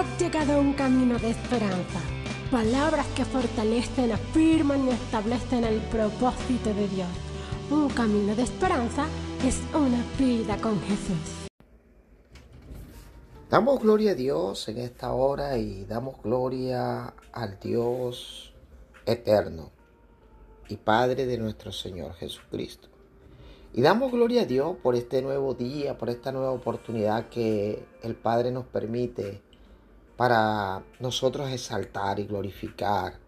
has llegado a un camino de esperanza. Palabras que fortalecen, afirman y establecen el propósito de Dios. Un camino de esperanza es una vida con Jesús. Damos gloria a Dios en esta hora y damos gloria al Dios eterno y Padre de nuestro Señor Jesucristo. Y damos gloria a Dios por este nuevo día, por esta nueva oportunidad que el Padre nos permite para nosotros exaltar y glorificar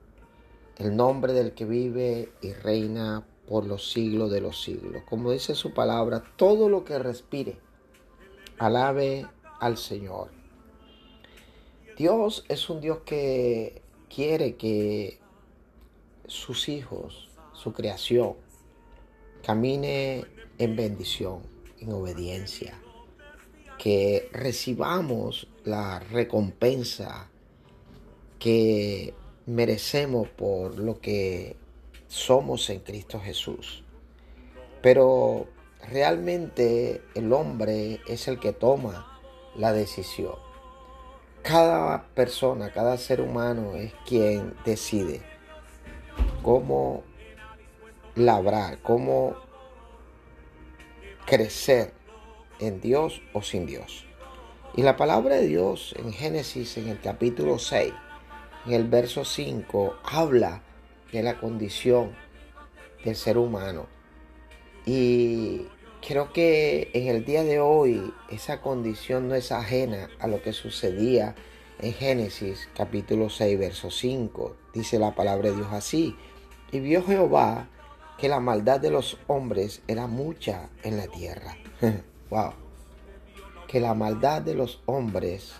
el nombre del que vive y reina por los siglos de los siglos. Como dice su palabra, todo lo que respire, alabe al Señor. Dios es un Dios que quiere que sus hijos, su creación, camine en bendición, en obediencia, que recibamos la recompensa que merecemos por lo que somos en Cristo Jesús. Pero realmente el hombre es el que toma la decisión. Cada persona, cada ser humano es quien decide cómo labrar, cómo crecer en Dios o sin Dios. Y la palabra de Dios en Génesis, en el capítulo 6, en el verso 5, habla de la condición del ser humano. Y creo que en el día de hoy esa condición no es ajena a lo que sucedía en Génesis capítulo 6, verso 5. Dice la palabra de Dios así. Y vio Jehová que la maldad de los hombres era mucha en la tierra. wow. Que la maldad de los hombres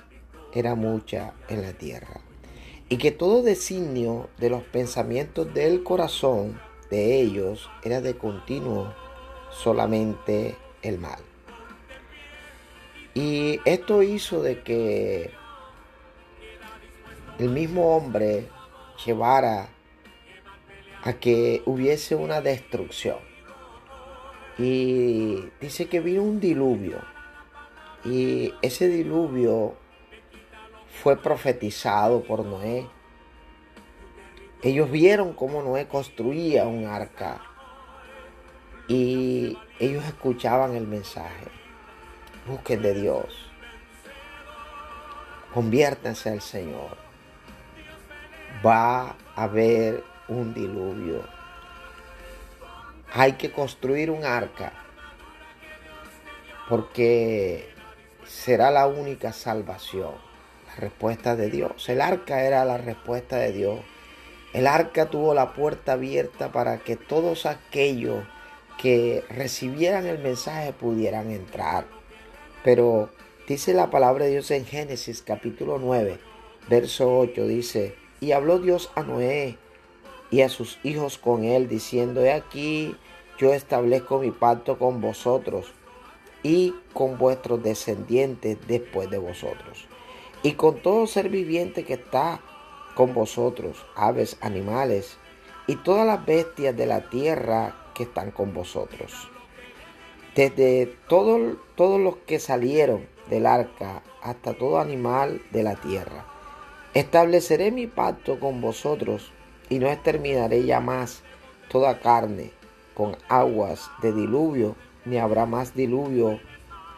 era mucha en la tierra. Y que todo designio de los pensamientos del corazón de ellos era de continuo solamente el mal. Y esto hizo de que el mismo hombre llevara a que hubiese una destrucción. Y dice que vino un diluvio. Y ese diluvio fue profetizado por Noé. Ellos vieron cómo Noé construía un arca. Y ellos escuchaban el mensaje. Busquen de Dios. Conviértanse al Señor. Va a haber un diluvio. Hay que construir un arca porque será la única salvación. La respuesta de Dios. El arca era la respuesta de Dios. El arca tuvo la puerta abierta para que todos aquellos que recibieran el mensaje pudieran entrar. Pero dice la palabra de Dios en Génesis capítulo 9, verso 8, dice, y habló Dios a Noé y a sus hijos con él, diciendo, he aquí, yo establezco mi pacto con vosotros y con vuestros descendientes después de vosotros, y con todo ser viviente que está con vosotros, aves, animales, y todas las bestias de la tierra que están con vosotros. Desde todos los que salieron del arca hasta todo animal de la tierra. Estableceré mi pacto con vosotros y no exterminaré ya más toda carne con aguas de diluvio, ni habrá más diluvio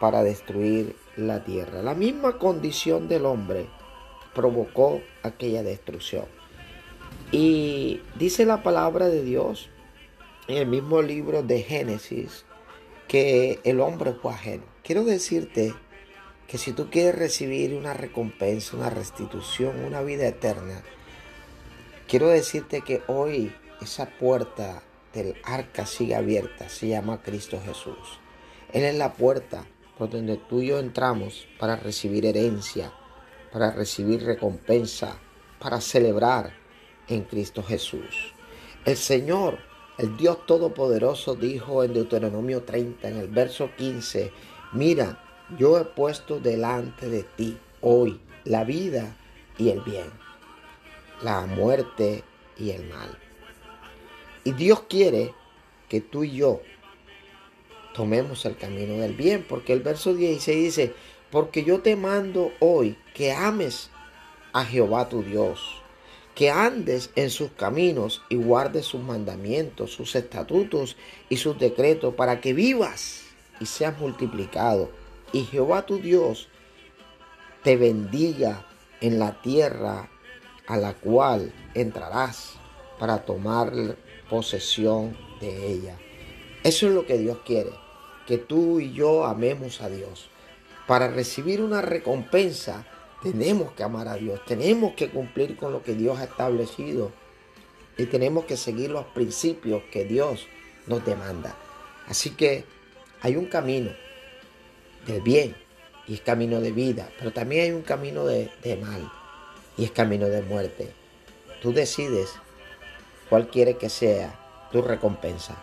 para destruir la tierra. La misma condición del hombre provocó aquella destrucción. Y dice la palabra de Dios en el mismo libro de Génesis que el hombre fue ajeno. Quiero decirte que si tú quieres recibir una recompensa, una restitución, una vida eterna, Quiero decirte que hoy esa puerta del arca sigue abierta, se llama Cristo Jesús. Él es la puerta por donde tú y yo entramos para recibir herencia, para recibir recompensa, para celebrar en Cristo Jesús. El Señor, el Dios Todopoderoso, dijo en Deuteronomio 30, en el verso 15, mira, yo he puesto delante de ti hoy la vida y el bien la muerte y el mal. Y Dios quiere que tú y yo tomemos el camino del bien, porque el verso 16 dice, porque yo te mando hoy que ames a Jehová tu Dios, que andes en sus caminos y guardes sus mandamientos, sus estatutos y sus decretos, para que vivas y seas multiplicado. Y Jehová tu Dios te bendiga en la tierra a la cual entrarás para tomar posesión de ella. Eso es lo que Dios quiere, que tú y yo amemos a Dios. Para recibir una recompensa tenemos que amar a Dios, tenemos que cumplir con lo que Dios ha establecido y tenemos que seguir los principios que Dios nos demanda. Así que hay un camino del bien y es camino de vida, pero también hay un camino de, de mal y es camino de muerte. Tú decides cuál quiere que sea tu recompensa.